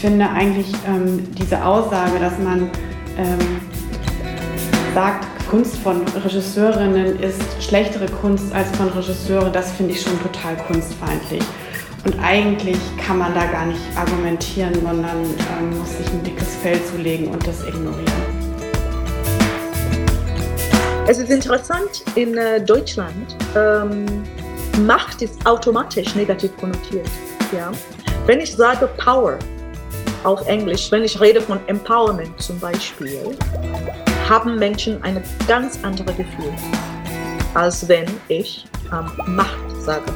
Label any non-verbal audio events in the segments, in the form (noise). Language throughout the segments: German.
finde eigentlich ähm, diese Aussage, dass man ähm, sagt, Kunst von Regisseurinnen ist schlechtere Kunst als von Regisseuren, das finde ich schon total kunstfeindlich. Und eigentlich kann man da gar nicht argumentieren, sondern ähm, muss sich ein dickes Fell zulegen und das ignorieren. Es ist interessant, in äh, Deutschland ähm, Macht ist automatisch negativ konnotiert. Ja? Wenn ich sage Power, auf Englisch, wenn ich rede von Empowerment zum Beispiel, haben Menschen ein ganz anderes Gefühl, als wenn ich ähm, Macht sage.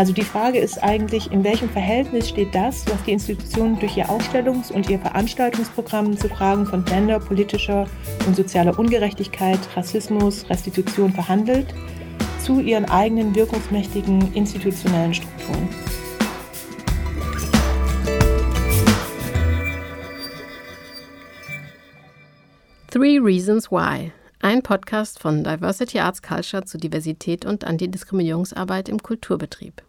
Also die Frage ist eigentlich, in welchem Verhältnis steht das, was die Institutionen durch ihr Ausstellungs- und ihr Veranstaltungsprogramm zu Fragen von Gender, politischer und sozialer Ungerechtigkeit, Rassismus, Restitution verhandelt, zu ihren eigenen wirkungsmächtigen institutionellen Strukturen. Three Reasons Why. Ein Podcast von Diversity Arts Culture zu Diversität und Antidiskriminierungsarbeit im Kulturbetrieb.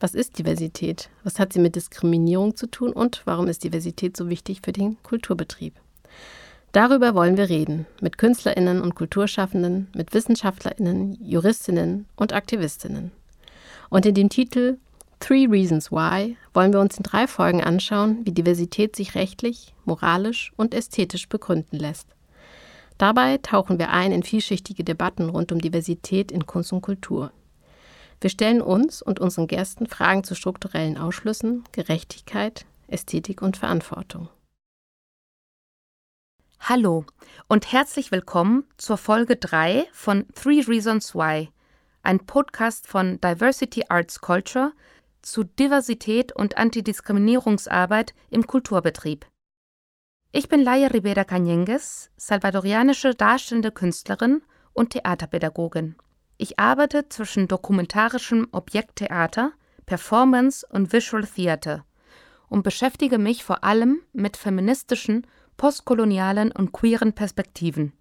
Was ist Diversität? Was hat sie mit Diskriminierung zu tun und warum ist Diversität so wichtig für den Kulturbetrieb? Darüber wollen wir reden mit Künstlerinnen und Kulturschaffenden, mit Wissenschaftlerinnen, Juristinnen und Aktivistinnen. Und in dem Titel Three Reasons Why wollen wir uns in drei Folgen anschauen, wie Diversität sich rechtlich, moralisch und ästhetisch begründen lässt. Dabei tauchen wir ein in vielschichtige Debatten rund um Diversität in Kunst und Kultur. Wir stellen uns und unseren Gästen Fragen zu strukturellen Ausschlüssen, Gerechtigkeit, Ästhetik und Verantwortung. Hallo und herzlich willkommen zur Folge 3 von Three Reasons Why, ein Podcast von Diversity Arts Culture zu Diversität und Antidiskriminierungsarbeit im Kulturbetrieb. Ich bin Laia Rivera Cañengues, salvadorianische darstellende Künstlerin und Theaterpädagogin. Ich arbeite zwischen dokumentarischem Objekttheater, Performance und Visual Theater und beschäftige mich vor allem mit feministischen, postkolonialen und queeren Perspektiven.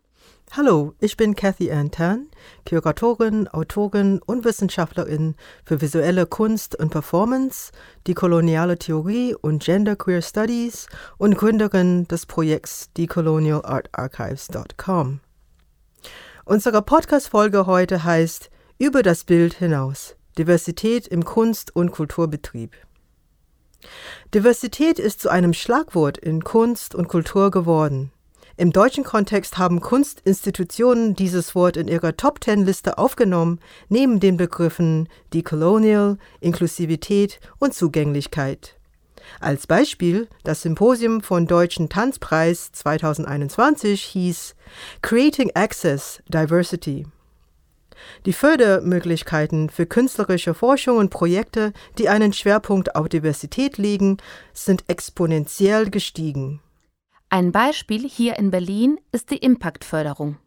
Hallo, ich bin Cathy Antan, Kuratorin, Autorin und Wissenschaftlerin für visuelle Kunst und Performance, die koloniale Theorie und Genderqueer Studies und Gründerin des Projekts decolonialartarchives.com. Unsere Podcast-Folge heute heißt Über das Bild hinaus. Diversität im Kunst- und Kulturbetrieb. Diversität ist zu einem Schlagwort in Kunst und Kultur geworden. Im deutschen Kontext haben Kunstinstitutionen dieses Wort in ihrer Top Ten Liste aufgenommen, neben den Begriffen Decolonial, Inklusivität und Zugänglichkeit. Als Beispiel, das Symposium von Deutschen Tanzpreis 2021 hieß Creating Access Diversity. Die Fördermöglichkeiten für künstlerische Forschung und Projekte, die einen Schwerpunkt auf Diversität legen, sind exponentiell gestiegen. Ein Beispiel hier in Berlin ist die Impact-Förderung.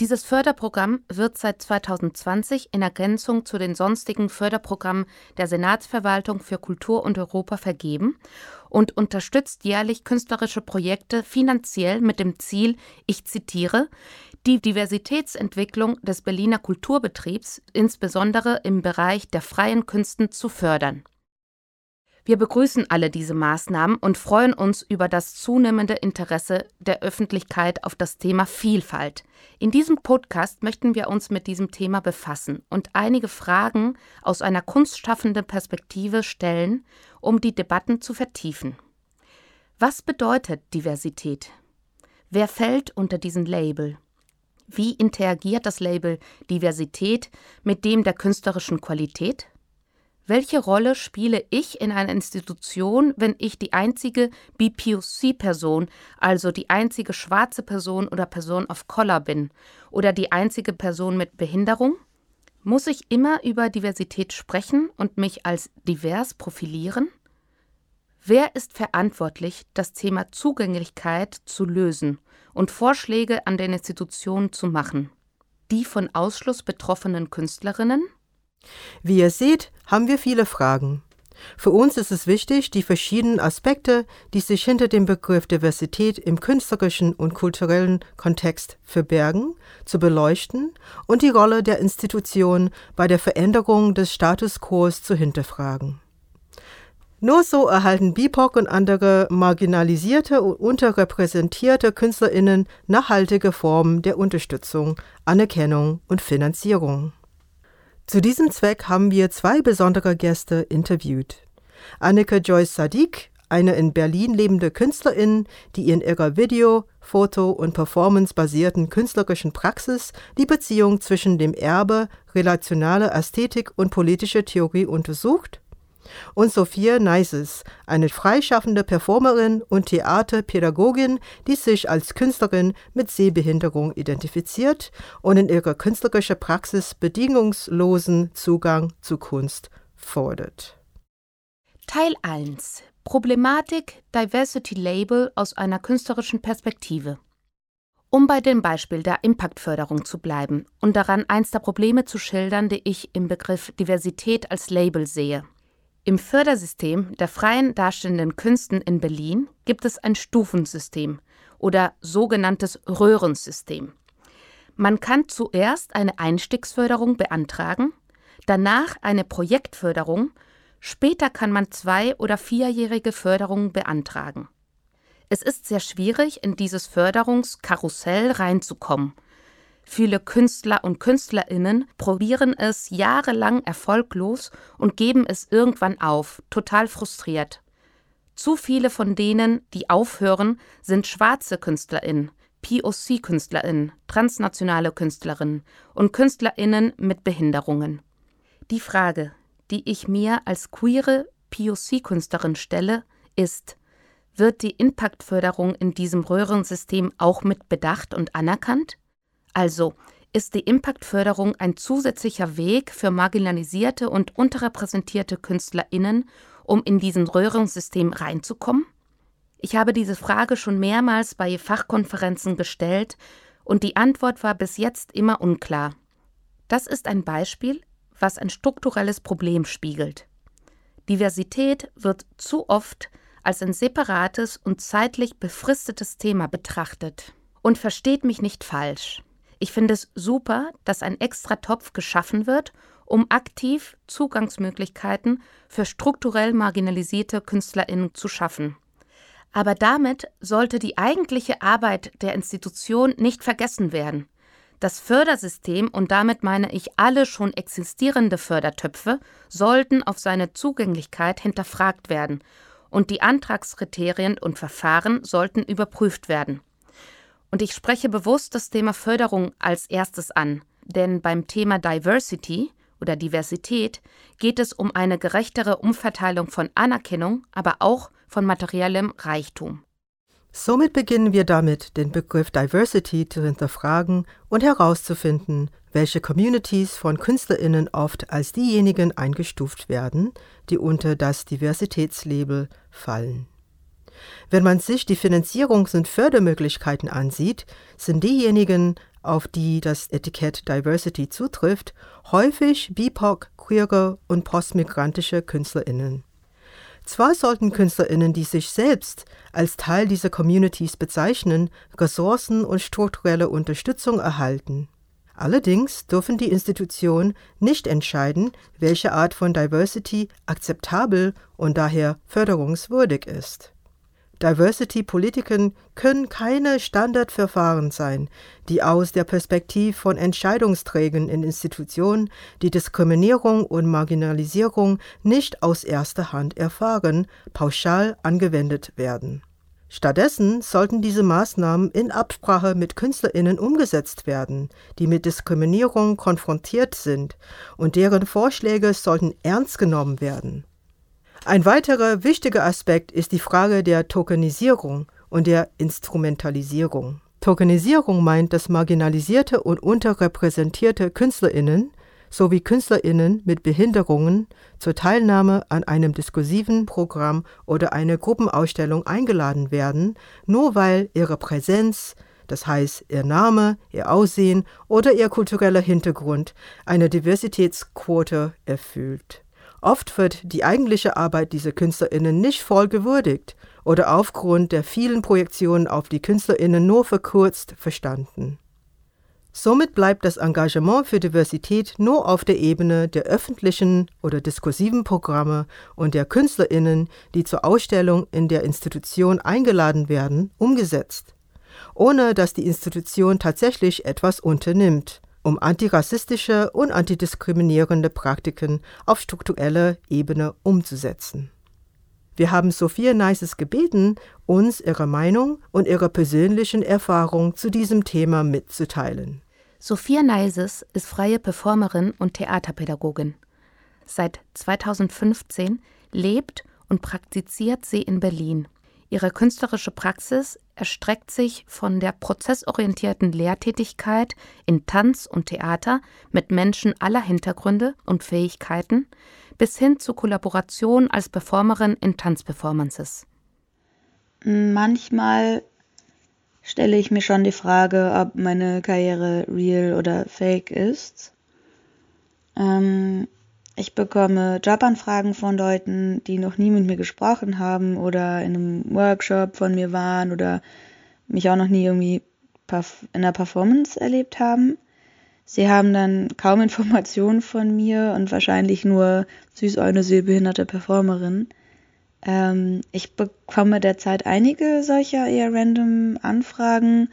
Dieses Förderprogramm wird seit 2020 in Ergänzung zu den sonstigen Förderprogrammen der Senatsverwaltung für Kultur und Europa vergeben und unterstützt jährlich künstlerische Projekte finanziell mit dem Ziel, ich zitiere, die Diversitätsentwicklung des Berliner Kulturbetriebs, insbesondere im Bereich der freien Künsten, zu fördern. Wir begrüßen alle diese Maßnahmen und freuen uns über das zunehmende Interesse der Öffentlichkeit auf das Thema Vielfalt. In diesem Podcast möchten wir uns mit diesem Thema befassen und einige Fragen aus einer kunstschaffenden Perspektive stellen, um die Debatten zu vertiefen. Was bedeutet Diversität? Wer fällt unter diesen Label? Wie interagiert das Label Diversität mit dem der künstlerischen Qualität? Welche Rolle spiele ich in einer Institution, wenn ich die einzige BPOC-Person, also die einzige schwarze Person oder Person of Color bin oder die einzige Person mit Behinderung? Muss ich immer über Diversität sprechen und mich als divers profilieren? Wer ist verantwortlich, das Thema Zugänglichkeit zu lösen und Vorschläge an den Institutionen zu machen? Die von Ausschluss betroffenen Künstlerinnen? Wie ihr seht, haben wir viele Fragen. Für uns ist es wichtig, die verschiedenen Aspekte, die sich hinter dem Begriff Diversität im künstlerischen und kulturellen Kontext verbergen, zu beleuchten und die Rolle der Institution bei der Veränderung des Status quo zu hinterfragen. Nur so erhalten BIPOC und andere marginalisierte und unterrepräsentierte KünstlerInnen nachhaltige Formen der Unterstützung, Anerkennung und Finanzierung. Zu diesem Zweck haben wir zwei besondere Gäste interviewt. Anneke Joyce Sadiq, eine in Berlin lebende Künstlerin, die in ihrer Video-, Foto- und Performance-basierten künstlerischen Praxis die Beziehung zwischen dem Erbe relationaler Ästhetik und politischer Theorie untersucht und Sophia Neises, eine freischaffende Performerin und Theaterpädagogin, die sich als Künstlerin mit Sehbehinderung identifiziert und in ihrer künstlerischen Praxis bedingungslosen Zugang zu Kunst fordert. Teil 1 Problematik Diversity Label aus einer künstlerischen Perspektive. Um bei dem Beispiel der Impactförderung zu bleiben und daran eins der Probleme zu schildern, die ich im Begriff Diversität als Label sehe. Im Fördersystem der freien darstellenden Künsten in Berlin gibt es ein Stufensystem oder sogenanntes Röhrensystem. Man kann zuerst eine Einstiegsförderung beantragen, danach eine Projektförderung, später kann man zwei- oder vierjährige Förderungen beantragen. Es ist sehr schwierig, in dieses Förderungskarussell reinzukommen – Viele Künstler und Künstlerinnen probieren es jahrelang erfolglos und geben es irgendwann auf, total frustriert. Zu viele von denen, die aufhören, sind schwarze Künstlerinnen, POC-Künstlerinnen, transnationale Künstlerinnen und Künstlerinnen mit Behinderungen. Die Frage, die ich mir als queere POC-Künstlerin stelle, ist, wird die Impactförderung in diesem Röhrensystem auch mit bedacht und anerkannt? Also ist die Impactförderung ein zusätzlicher Weg für marginalisierte und unterrepräsentierte KünstlerInnen, um in diesen Röhrungssystem reinzukommen? Ich habe diese Frage schon mehrmals bei Fachkonferenzen gestellt und die Antwort war bis jetzt immer unklar. Das ist ein Beispiel, was ein strukturelles Problem spiegelt. Diversität wird zu oft als ein separates und zeitlich befristetes Thema betrachtet. Und versteht mich nicht falsch. Ich finde es super, dass ein extra Topf geschaffen wird, um aktiv Zugangsmöglichkeiten für strukturell marginalisierte Künstlerinnen zu schaffen. Aber damit sollte die eigentliche Arbeit der Institution nicht vergessen werden. Das Fördersystem, und damit meine ich alle schon existierende Fördertöpfe, sollten auf seine Zugänglichkeit hinterfragt werden, und die Antragskriterien und Verfahren sollten überprüft werden. Und ich spreche bewusst das Thema Förderung als erstes an, denn beim Thema Diversity oder Diversität geht es um eine gerechtere Umverteilung von Anerkennung, aber auch von materiellem Reichtum. Somit beginnen wir damit, den Begriff Diversity zu hinterfragen und herauszufinden, welche Communities von Künstlerinnen oft als diejenigen eingestuft werden, die unter das Diversitätslabel fallen. Wenn man sich die Finanzierungs- und Fördermöglichkeiten ansieht, sind diejenigen, auf die das Etikett Diversity zutrifft, häufig BIPOC, queere und postmigrantische KünstlerInnen. Zwar sollten KünstlerInnen, die sich selbst als Teil dieser Communities bezeichnen, Ressourcen und strukturelle Unterstützung erhalten. Allerdings dürfen die Institutionen nicht entscheiden, welche Art von Diversity akzeptabel und daher förderungswürdig ist. Diversity-Politiken können keine Standardverfahren sein, die aus der Perspektive von Entscheidungsträgern in Institutionen, die Diskriminierung und Marginalisierung nicht aus erster Hand erfahren, pauschal angewendet werden. Stattdessen sollten diese Maßnahmen in Absprache mit Künstlerinnen umgesetzt werden, die mit Diskriminierung konfrontiert sind, und deren Vorschläge sollten ernst genommen werden. Ein weiterer wichtiger Aspekt ist die Frage der Tokenisierung und der Instrumentalisierung. Tokenisierung meint, dass marginalisierte und unterrepräsentierte Künstlerinnen sowie Künstlerinnen mit Behinderungen zur Teilnahme an einem diskursiven Programm oder einer Gruppenausstellung eingeladen werden, nur weil ihre Präsenz, das heißt ihr Name, ihr Aussehen oder ihr kultureller Hintergrund eine Diversitätsquote erfüllt. Oft wird die eigentliche Arbeit dieser KünstlerInnen nicht voll gewürdigt oder aufgrund der vielen Projektionen auf die KünstlerInnen nur verkürzt verstanden. Somit bleibt das Engagement für Diversität nur auf der Ebene der öffentlichen oder diskursiven Programme und der Künstlerinnen, die zur Ausstellung in der Institution eingeladen werden, umgesetzt, ohne dass die Institution tatsächlich etwas unternimmt, um antirassistische und antidiskriminierende Praktiken auf struktureller Ebene umzusetzen. Wir haben Sophia Neises gebeten, uns ihre Meinung und ihre persönlichen Erfahrungen zu diesem Thema mitzuteilen. Sophia Neises ist freie Performerin und Theaterpädagogin. Seit 2015 lebt und praktiziert sie in Berlin. Ihre künstlerische Praxis erstreckt sich von der prozessorientierten Lehrtätigkeit in Tanz und Theater mit Menschen aller Hintergründe und Fähigkeiten bis hin zu Kollaboration als Performerin in Tanzperformances. Manchmal stelle ich mir schon die Frage, ob meine Karriere real oder fake ist. Ähm, ich bekomme Jobanfragen von Leuten, die noch nie mit mir gesprochen haben oder in einem Workshop von mir waren oder mich auch noch nie irgendwie in einer Performance erlebt haben. Sie haben dann kaum (laughs) Informationen von mir und wahrscheinlich nur süß eine sehbehinderte Performerin. Ähm, ich bekomme derzeit einige solcher eher random Anfragen,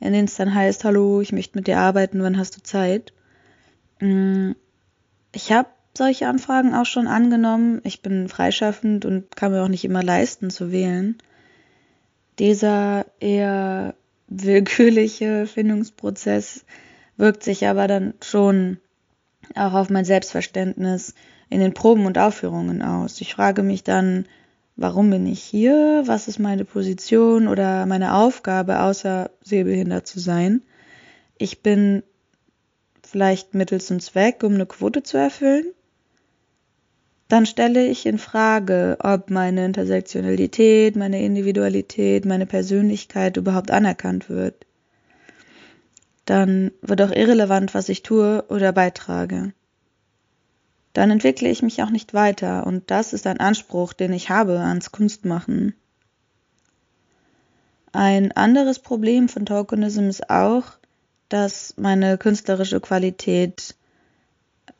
in denen es dann heißt, hallo, ich möchte mit dir arbeiten, wann hast du Zeit? Mm, ich habe solche Anfragen auch schon angenommen. Ich bin freischaffend und kann mir auch nicht immer leisten zu wählen. Dieser eher (laughs) willkürliche Findungsprozess wirkt sich aber dann schon auch auf mein Selbstverständnis in den Proben und Aufführungen aus. Ich frage mich dann, warum bin ich hier? Was ist meine Position oder meine Aufgabe, außer sehbehindert zu sein? Ich bin vielleicht Mittel zum Zweck, um eine Quote zu erfüllen. Dann stelle ich in Frage, ob meine Intersektionalität, meine Individualität, meine Persönlichkeit überhaupt anerkannt wird dann wird auch irrelevant, was ich tue oder beitrage. Dann entwickle ich mich auch nicht weiter und das ist ein Anspruch, den ich habe ans Kunstmachen. Ein anderes Problem von Tokenism ist auch, dass meine künstlerische Qualität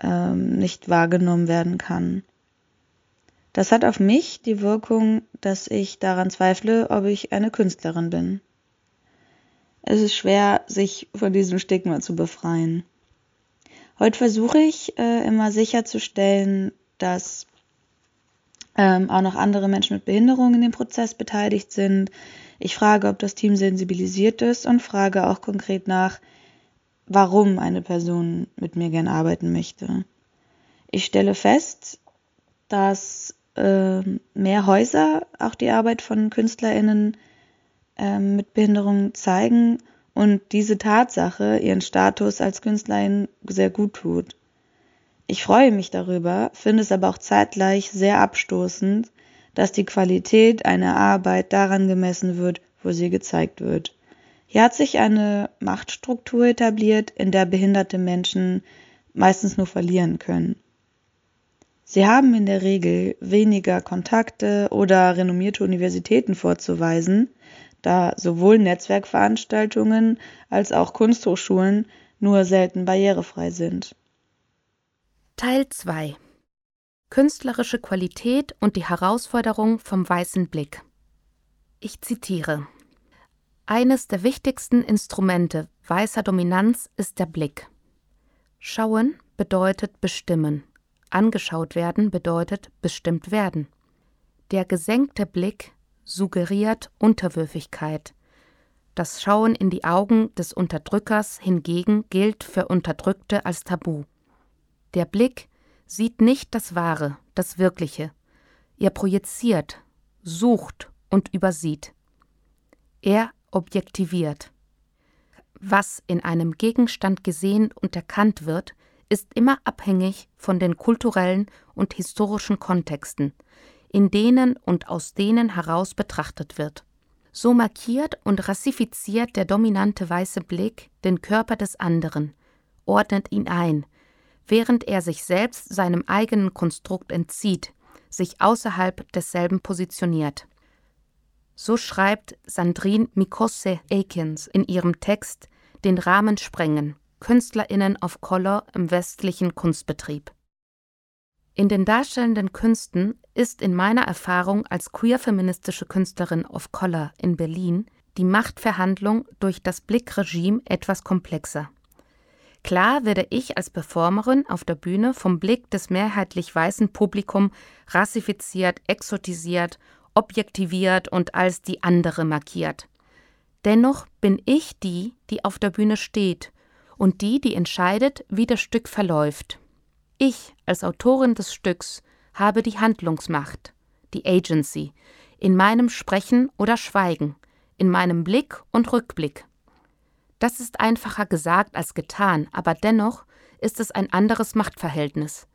ähm, nicht wahrgenommen werden kann. Das hat auf mich die Wirkung, dass ich daran zweifle, ob ich eine Künstlerin bin es ist schwer, sich von diesem Stigma zu befreien. Heute versuche ich äh, immer sicherzustellen, dass ähm, auch noch andere Menschen mit Behinderung in dem Prozess beteiligt sind. Ich frage, ob das Team sensibilisiert ist und frage auch konkret nach, warum eine Person mit mir gern arbeiten möchte. Ich stelle fest, dass äh, mehr Häuser auch die Arbeit von KünstlerInnen ähm, mit Behinderung zeigen und diese Tatsache ihren Status als Künstlerin sehr gut tut. Ich freue mich darüber, finde es aber auch zeitgleich sehr abstoßend, dass die Qualität einer Arbeit daran gemessen wird, wo sie gezeigt wird. Hier hat sich eine Machtstruktur etabliert, in der behinderte Menschen meistens nur verlieren können. Sie haben in der Regel weniger Kontakte oder renommierte Universitäten vorzuweisen, da sowohl Netzwerkveranstaltungen als auch Kunsthochschulen nur selten barrierefrei sind. Teil 2 Künstlerische Qualität und die Herausforderung vom weißen Blick. Ich zitiere Eines der wichtigsten Instrumente weißer Dominanz ist der Blick. Schauen bedeutet bestimmen, angeschaut werden bedeutet bestimmt werden. Der gesenkte Blick suggeriert Unterwürfigkeit. Das Schauen in die Augen des Unterdrückers hingegen gilt für Unterdrückte als Tabu. Der Blick sieht nicht das Wahre, das Wirkliche. Er projiziert, sucht und übersieht. Er objektiviert. Was in einem Gegenstand gesehen und erkannt wird, ist immer abhängig von den kulturellen und historischen Kontexten, in denen und aus denen heraus betrachtet wird. So markiert und rassifiziert der dominante weiße Blick den Körper des anderen, ordnet ihn ein, während er sich selbst seinem eigenen Konstrukt entzieht, sich außerhalb desselben positioniert. So schreibt Sandrine Mikosse Akins in ihrem Text Den Rahmen sprengen, KünstlerInnen of Color im westlichen Kunstbetrieb. In den darstellenden Künsten ist in meiner Erfahrung als queer-feministische Künstlerin of Color in Berlin die Machtverhandlung durch das Blickregime etwas komplexer. Klar werde ich als Performerin auf der Bühne vom Blick des mehrheitlich weißen Publikum rassifiziert, exotisiert, objektiviert und als die andere markiert. Dennoch bin ich die, die auf der Bühne steht und die, die entscheidet, wie das Stück verläuft. Ich als Autorin des Stücks habe die Handlungsmacht, die Agency, in meinem Sprechen oder Schweigen, in meinem Blick und Rückblick. Das ist einfacher gesagt als getan, aber dennoch ist es ein anderes Machtverhältnis.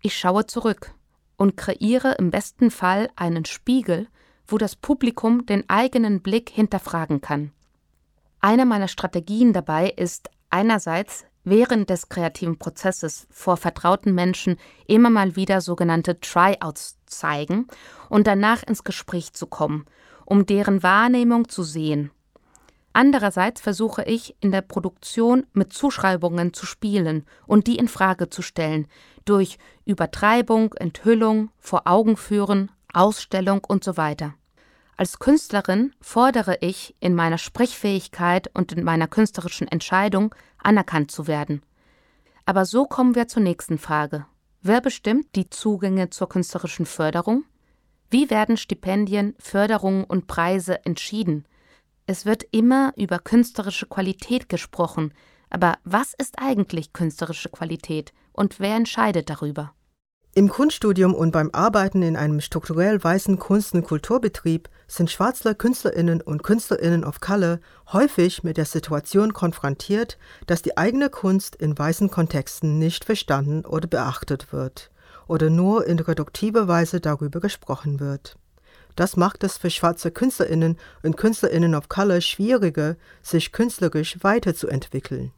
Ich schaue zurück und kreiere im besten Fall einen Spiegel, wo das Publikum den eigenen Blick hinterfragen kann. Eine meiner Strategien dabei ist einerseits während des kreativen Prozesses vor vertrauten Menschen immer mal wieder sogenannte Tryouts zeigen und danach ins Gespräch zu kommen, um deren Wahrnehmung zu sehen. Andererseits versuche ich in der Produktion mit Zuschreibungen zu spielen und die in Frage zu stellen, durch Übertreibung, Enthüllung, vor Augen führen, Ausstellung und so weiter. Als Künstlerin fordere ich, in meiner Sprechfähigkeit und in meiner künstlerischen Entscheidung anerkannt zu werden. Aber so kommen wir zur nächsten Frage. Wer bestimmt die Zugänge zur künstlerischen Förderung? Wie werden Stipendien, Förderungen und Preise entschieden? Es wird immer über künstlerische Qualität gesprochen, aber was ist eigentlich künstlerische Qualität und wer entscheidet darüber? Im Kunststudium und beim Arbeiten in einem strukturell weißen Kunst- und Kulturbetrieb sind schwarze Künstlerinnen und Künstlerinnen of Color häufig mit der Situation konfrontiert, dass die eigene Kunst in weißen Kontexten nicht verstanden oder beachtet wird oder nur in reduktiver Weise darüber gesprochen wird. Das macht es für schwarze Künstlerinnen und Künstlerinnen of Color schwieriger, sich künstlerisch weiterzuentwickeln.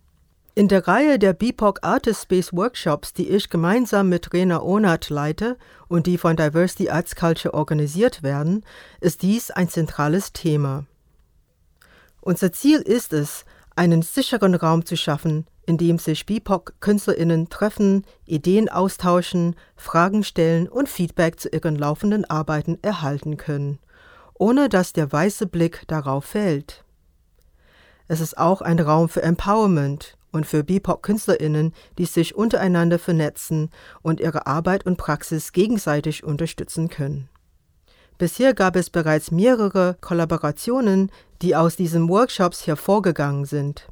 In der Reihe der BIPOC Artist Space Workshops, die ich gemeinsam mit Rena Onat leite und die von Diversity Arts Culture organisiert werden, ist dies ein zentrales Thema. Unser Ziel ist es, einen sicheren Raum zu schaffen, in dem sich BIPOC-KünstlerInnen treffen, Ideen austauschen, Fragen stellen und Feedback zu ihren laufenden Arbeiten erhalten können, ohne dass der weiße Blick darauf fällt. Es ist auch ein Raum für Empowerment und für BIPOC-KünstlerInnen, die sich untereinander vernetzen und ihre Arbeit und Praxis gegenseitig unterstützen können. Bisher gab es bereits mehrere Kollaborationen, die aus diesen Workshops hervorgegangen sind.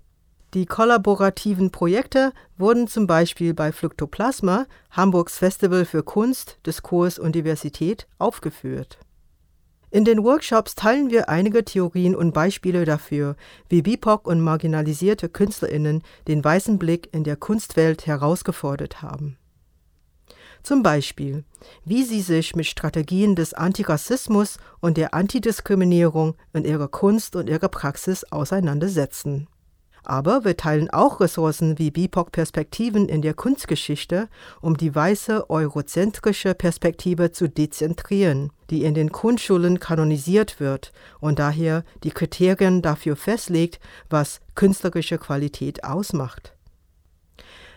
Die kollaborativen Projekte wurden zum Beispiel bei Fluktoplasma, Hamburgs Festival für Kunst, Diskurs und Diversität, aufgeführt. In den Workshops teilen wir einige Theorien und Beispiele dafür, wie BIPOC und marginalisierte KünstlerInnen den weißen Blick in der Kunstwelt herausgefordert haben. Zum Beispiel, wie sie sich mit Strategien des Antirassismus und der Antidiskriminierung in ihrer Kunst und ihrer Praxis auseinandersetzen. Aber wir teilen auch Ressourcen wie BIPOC-Perspektiven in der Kunstgeschichte, um die weiße eurozentrische Perspektive zu dezentrieren, die in den Kunstschulen kanonisiert wird und daher die Kriterien dafür festlegt, was künstlerische Qualität ausmacht.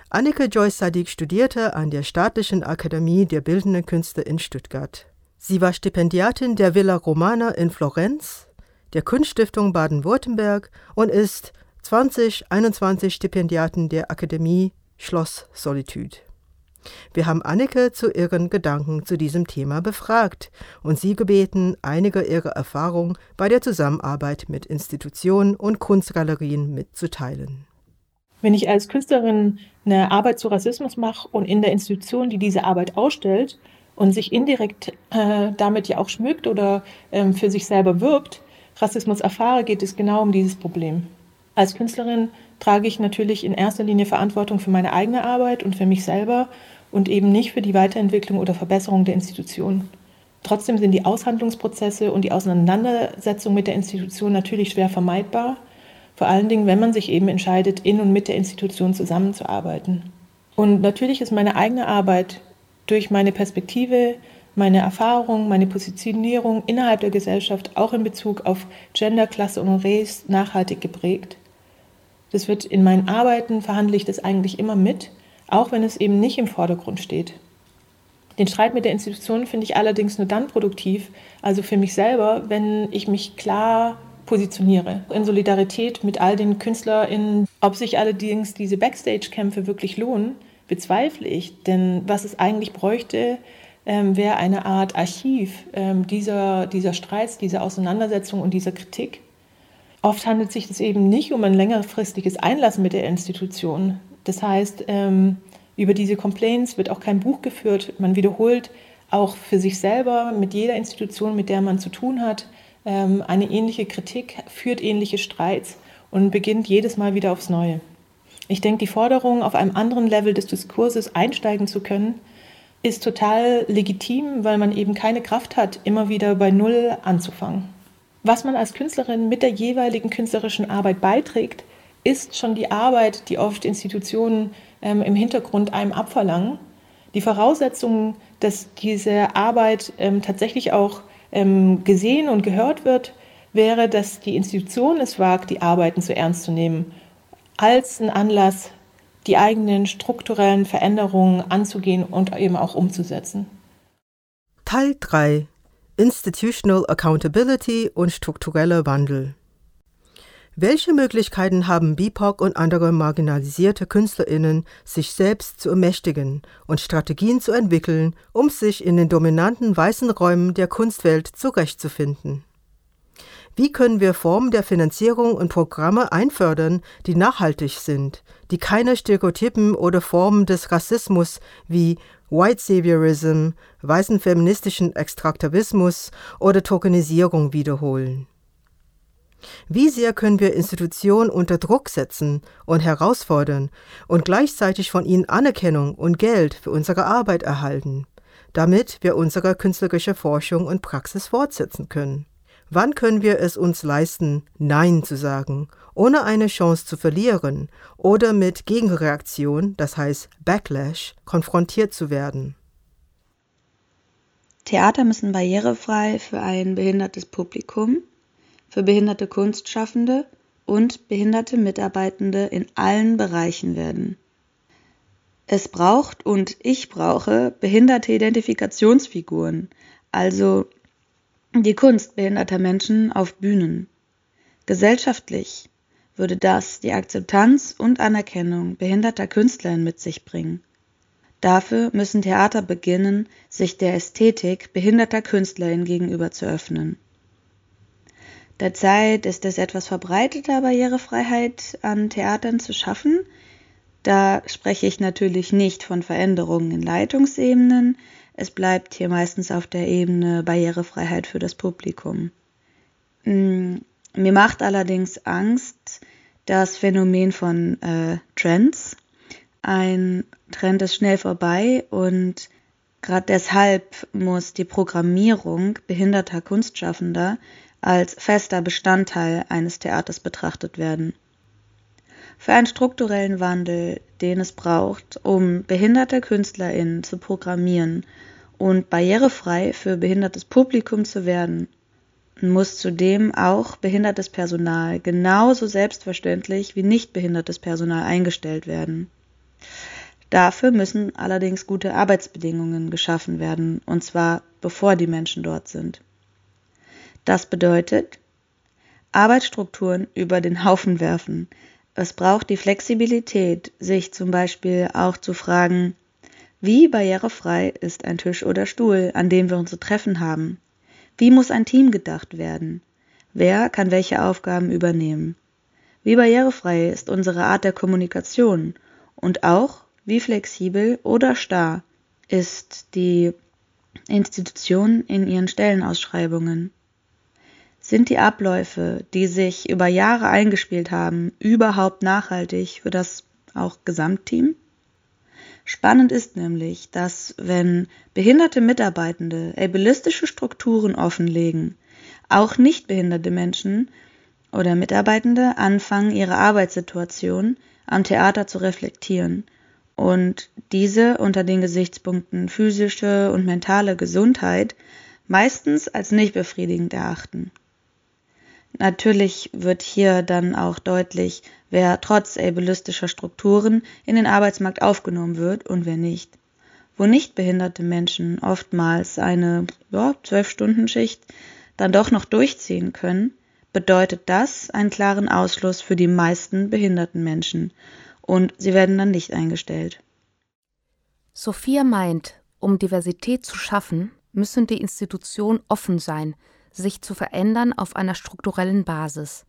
Annike Joyce Sadiq studierte an der Staatlichen Akademie der Bildenden Künste in Stuttgart. Sie war Stipendiatin der Villa Romana in Florenz, der Kunststiftung Baden-Württemberg und ist 2021 Stipendiaten der Akademie Schloss Solitude. Wir haben Annike zu ihren Gedanken zu diesem Thema befragt und sie gebeten, einige ihrer Erfahrungen bei der Zusammenarbeit mit Institutionen und Kunstgalerien mitzuteilen. Wenn ich als Künstlerin eine Arbeit zu Rassismus mache und in der Institution, die diese Arbeit ausstellt und sich indirekt äh, damit ja auch schmückt oder äh, für sich selber wirbt, Rassismus erfahre, geht es genau um dieses Problem. Als Künstlerin trage ich natürlich in erster Linie Verantwortung für meine eigene Arbeit und für mich selber und eben nicht für die Weiterentwicklung oder Verbesserung der Institution. Trotzdem sind die Aushandlungsprozesse und die Auseinandersetzung mit der Institution natürlich schwer vermeidbar, vor allen Dingen, wenn man sich eben entscheidet, in und mit der Institution zusammenzuarbeiten. Und natürlich ist meine eigene Arbeit durch meine Perspektive, meine Erfahrung, meine Positionierung innerhalb der Gesellschaft auch in Bezug auf Gender, Klasse und Race nachhaltig geprägt. Das wird in meinen Arbeiten, verhandle ich das eigentlich immer mit, auch wenn es eben nicht im Vordergrund steht. Den Streit mit der Institution finde ich allerdings nur dann produktiv, also für mich selber, wenn ich mich klar positioniere. In Solidarität mit all den KünstlerInnen. Ob sich allerdings diese Backstage-Kämpfe wirklich lohnen, bezweifle ich. Denn was es eigentlich bräuchte, ähm, wäre eine Art Archiv ähm, dieser, dieser Streits, dieser Auseinandersetzung und dieser Kritik. Oft handelt sich es eben nicht um ein längerfristiges Einlassen mit der Institution. Das heißt, ähm, über diese Complaints wird auch kein Buch geführt. Man wiederholt auch für sich selber mit jeder Institution, mit der man zu tun hat, ähm, eine ähnliche Kritik, führt ähnliche Streits und beginnt jedes Mal wieder aufs Neue. Ich denke, die Forderung, auf einem anderen Level des Diskurses einsteigen zu können, ist total legitim, weil man eben keine Kraft hat, immer wieder bei Null anzufangen. Was man als Künstlerin mit der jeweiligen künstlerischen Arbeit beiträgt, ist schon die Arbeit, die oft Institutionen ähm, im Hintergrund einem abverlangen. Die Voraussetzungen, dass diese Arbeit ähm, tatsächlich auch ähm, gesehen und gehört wird, wäre, dass die Institution es wagt, die Arbeiten zu ernst zu nehmen, als ein Anlass, die eigenen strukturellen Veränderungen anzugehen und eben auch umzusetzen. Teil 3 Institutional Accountability und struktureller Wandel. Welche Möglichkeiten haben BIPOC und andere marginalisierte KünstlerInnen, sich selbst zu ermächtigen und Strategien zu entwickeln, um sich in den dominanten weißen Räumen der Kunstwelt zurechtzufinden? Wie können wir Formen der Finanzierung und Programme einfördern, die nachhaltig sind, die keine Stereotypen oder Formen des Rassismus wie White Saviorism, weißen feministischen Extraktivismus oder Tokenisierung wiederholen? Wie sehr können wir Institutionen unter Druck setzen und herausfordern und gleichzeitig von ihnen Anerkennung und Geld für unsere Arbeit erhalten, damit wir unsere künstlerische Forschung und Praxis fortsetzen können? Wann können wir es uns leisten, Nein zu sagen, ohne eine Chance zu verlieren oder mit Gegenreaktion, das heißt Backlash, konfrontiert zu werden? Theater müssen barrierefrei für ein behindertes Publikum für behinderte Kunstschaffende und behinderte Mitarbeitende in allen Bereichen werden. Es braucht und ich brauche behinderte Identifikationsfiguren, also die Kunst behinderter Menschen auf Bühnen. Gesellschaftlich würde das die Akzeptanz und Anerkennung behinderter Künstlerinnen mit sich bringen. Dafür müssen Theater beginnen, sich der Ästhetik behinderter Künstlerinnen gegenüber zu öffnen. Derzeit ist es etwas verbreiteter, Barrierefreiheit an Theatern zu schaffen. Da spreche ich natürlich nicht von Veränderungen in Leitungsebenen. Es bleibt hier meistens auf der Ebene Barrierefreiheit für das Publikum. Mm, mir macht allerdings Angst das Phänomen von äh, Trends. Ein Trend ist schnell vorbei und gerade deshalb muss die Programmierung behinderter Kunstschaffender als fester Bestandteil eines Theaters betrachtet werden. Für einen strukturellen Wandel, den es braucht, um behinderte KünstlerInnen zu programmieren und barrierefrei für behindertes Publikum zu werden, muss zudem auch behindertes Personal genauso selbstverständlich wie nicht behindertes Personal eingestellt werden. Dafür müssen allerdings gute Arbeitsbedingungen geschaffen werden, und zwar bevor die Menschen dort sind. Das bedeutet, Arbeitsstrukturen über den Haufen werfen. Es braucht die Flexibilität, sich zum Beispiel auch zu fragen, wie barrierefrei ist ein Tisch oder Stuhl, an dem wir unsere Treffen haben? Wie muss ein Team gedacht werden? Wer kann welche Aufgaben übernehmen? Wie barrierefrei ist unsere Art der Kommunikation? Und auch, wie flexibel oder starr ist die Institution in ihren Stellenausschreibungen? Sind die Abläufe, die sich über Jahre eingespielt haben, überhaupt nachhaltig für das auch Gesamtteam? Spannend ist nämlich, dass wenn behinderte Mitarbeitende ableistische Strukturen offenlegen, auch nicht behinderte Menschen oder Mitarbeitende anfangen, ihre Arbeitssituation am Theater zu reflektieren und diese unter den Gesichtspunkten physische und mentale Gesundheit meistens als nicht befriedigend erachten. Natürlich wird hier dann auch deutlich, wer trotz ableistischer Strukturen in den Arbeitsmarkt aufgenommen wird und wer nicht. Wo nicht behinderte Menschen oftmals eine Zwölf-Stunden-Schicht dann doch noch durchziehen können, bedeutet das einen klaren Ausschluss für die meisten behinderten Menschen und sie werden dann nicht eingestellt. Sophia meint, um Diversität zu schaffen, müssen die Institutionen offen sein, sich zu verändern auf einer strukturellen Basis.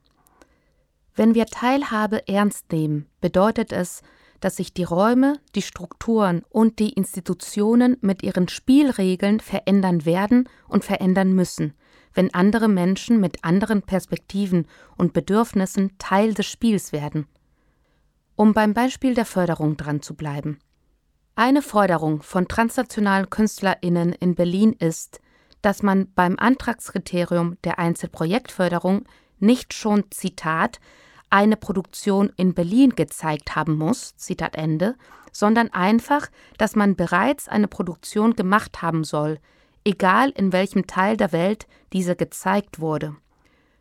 Wenn wir Teilhabe ernst nehmen, bedeutet es, dass sich die Räume, die Strukturen und die Institutionen mit ihren Spielregeln verändern werden und verändern müssen, wenn andere Menschen mit anderen Perspektiven und Bedürfnissen Teil des Spiels werden. Um beim Beispiel der Förderung dran zu bleiben. Eine Forderung von transnationalen KünstlerInnen in Berlin ist, dass man beim Antragskriterium der Einzelprojektförderung nicht schon, Zitat, eine Produktion in Berlin gezeigt haben muss, Zitat Ende, sondern einfach, dass man bereits eine Produktion gemacht haben soll, egal in welchem Teil der Welt diese gezeigt wurde.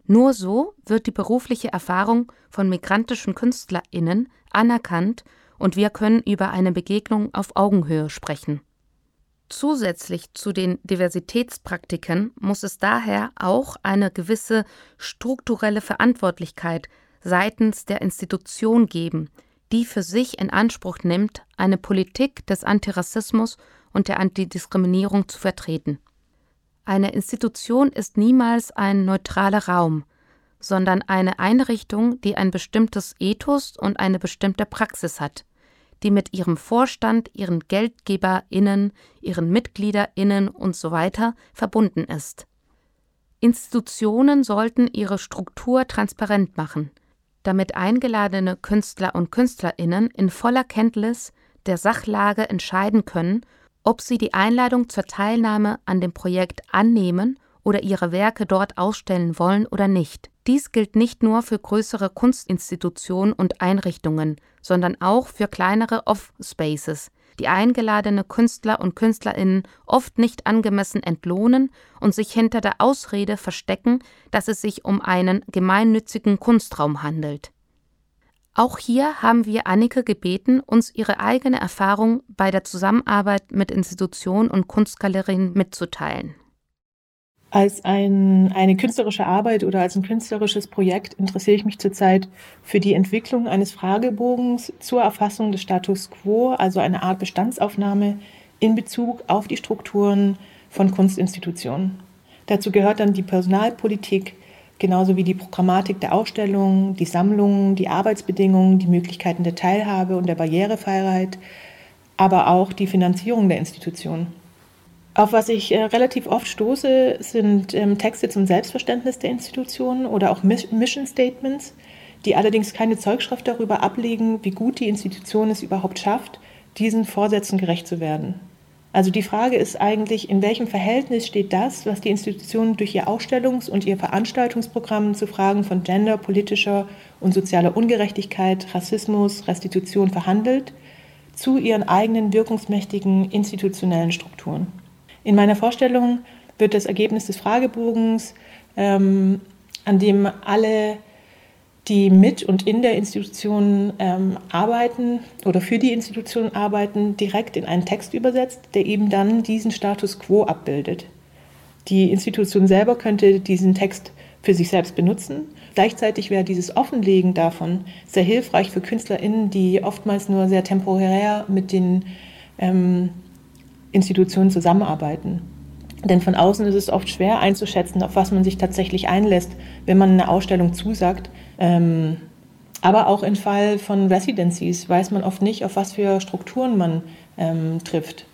Nur so wird die berufliche Erfahrung von migrantischen KünstlerInnen anerkannt und wir können über eine Begegnung auf Augenhöhe sprechen. Zusätzlich zu den Diversitätspraktiken muss es daher auch eine gewisse strukturelle Verantwortlichkeit seitens der Institution geben, die für sich in Anspruch nimmt, eine Politik des Antirassismus und der Antidiskriminierung zu vertreten. Eine Institution ist niemals ein neutraler Raum, sondern eine Einrichtung, die ein bestimmtes Ethos und eine bestimmte Praxis hat die mit ihrem Vorstand, ihren GeldgeberInnen, ihren MitgliederInnen und so weiter verbunden ist. Institutionen sollten ihre Struktur transparent machen, damit eingeladene Künstler und KünstlerInnen in voller Kenntnis der Sachlage entscheiden können, ob sie die Einladung zur Teilnahme an dem Projekt annehmen oder ihre Werke dort ausstellen wollen oder nicht. Dies gilt nicht nur für größere Kunstinstitutionen und Einrichtungen, sondern auch für kleinere Off-Spaces, die eingeladene Künstler und Künstlerinnen oft nicht angemessen entlohnen und sich hinter der Ausrede verstecken, dass es sich um einen gemeinnützigen Kunstraum handelt. Auch hier haben wir Annike gebeten, uns ihre eigene Erfahrung bei der Zusammenarbeit mit Institutionen und Kunstgalerien mitzuteilen. Als ein, eine künstlerische Arbeit oder als ein künstlerisches Projekt interessiere ich mich zurzeit für die Entwicklung eines Fragebogens zur Erfassung des Status quo, also eine Art Bestandsaufnahme in Bezug auf die Strukturen von Kunstinstitutionen. Dazu gehört dann die Personalpolitik, genauso wie die Programmatik der Ausstellungen, die Sammlungen, die Arbeitsbedingungen, die Möglichkeiten der Teilhabe und der Barrierefreiheit, aber auch die Finanzierung der Institutionen. Auf was ich äh, relativ oft stoße, sind ähm, Texte zum Selbstverständnis der Institutionen oder auch Mission Statements, die allerdings keine Zeugschrift darüber ablegen, wie gut die Institution es überhaupt schafft, diesen Vorsätzen gerecht zu werden. Also die Frage ist eigentlich, in welchem Verhältnis steht das, was die Institution durch ihr Ausstellungs- und ihr Veranstaltungsprogramm zu Fragen von Gender, politischer und sozialer Ungerechtigkeit, Rassismus, Restitution verhandelt, zu ihren eigenen wirkungsmächtigen institutionellen Strukturen. In meiner Vorstellung wird das Ergebnis des Fragebogens, ähm, an dem alle, die mit und in der Institution ähm, arbeiten oder für die Institution arbeiten, direkt in einen Text übersetzt, der eben dann diesen Status quo abbildet. Die Institution selber könnte diesen Text für sich selbst benutzen. Gleichzeitig wäre dieses Offenlegen davon sehr hilfreich für KünstlerInnen, die oftmals nur sehr temporär mit den ähm, Institutionen zusammenarbeiten. Denn von außen ist es oft schwer einzuschätzen, auf was man sich tatsächlich einlässt, wenn man eine Ausstellung zusagt. Ähm, aber auch im Fall von Residencies weiß man oft nicht, auf was für Strukturen man ähm, trifft.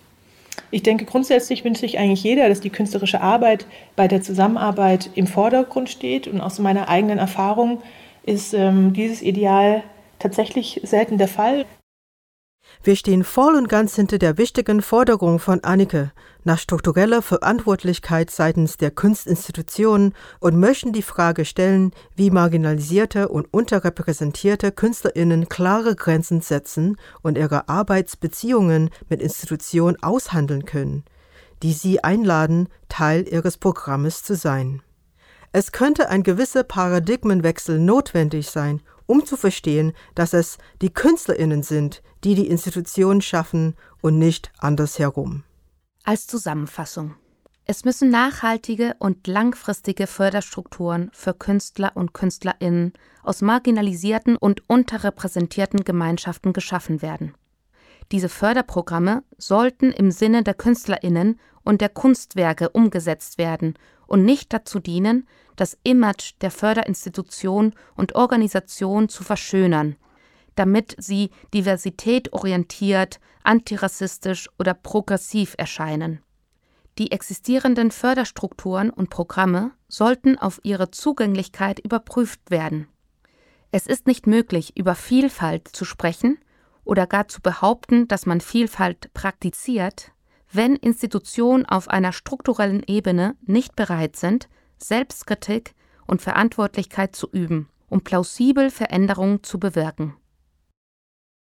Ich denke, grundsätzlich wünscht sich eigentlich jeder, dass die künstlerische Arbeit bei der Zusammenarbeit im Vordergrund steht. Und aus meiner eigenen Erfahrung ist ähm, dieses Ideal tatsächlich selten der Fall. Wir stehen voll und ganz hinter der wichtigen Forderung von Annike nach struktureller Verantwortlichkeit seitens der Kunstinstitutionen und möchten die Frage stellen, wie marginalisierte und unterrepräsentierte Künstlerinnen klare Grenzen setzen und ihre Arbeitsbeziehungen mit Institutionen aushandeln können, die sie einladen, Teil ihres Programmes zu sein. Es könnte ein gewisser Paradigmenwechsel notwendig sein, um zu verstehen, dass es die Künstlerinnen sind, die die Institutionen schaffen und nicht andersherum. Als Zusammenfassung. Es müssen nachhaltige und langfristige Förderstrukturen für Künstler und Künstlerinnen aus marginalisierten und unterrepräsentierten Gemeinschaften geschaffen werden. Diese Förderprogramme sollten im Sinne der Künstlerinnen und der Kunstwerke umgesetzt werden und nicht dazu dienen, das Image der Förderinstitution und Organisation zu verschönern, damit sie diversitätorientiert, antirassistisch oder progressiv erscheinen. Die existierenden Förderstrukturen und Programme sollten auf ihre Zugänglichkeit überprüft werden. Es ist nicht möglich, über Vielfalt zu sprechen oder gar zu behaupten, dass man Vielfalt praktiziert, wenn Institutionen auf einer strukturellen Ebene nicht bereit sind, Selbstkritik und Verantwortlichkeit zu üben, um plausibel Veränderungen zu bewirken.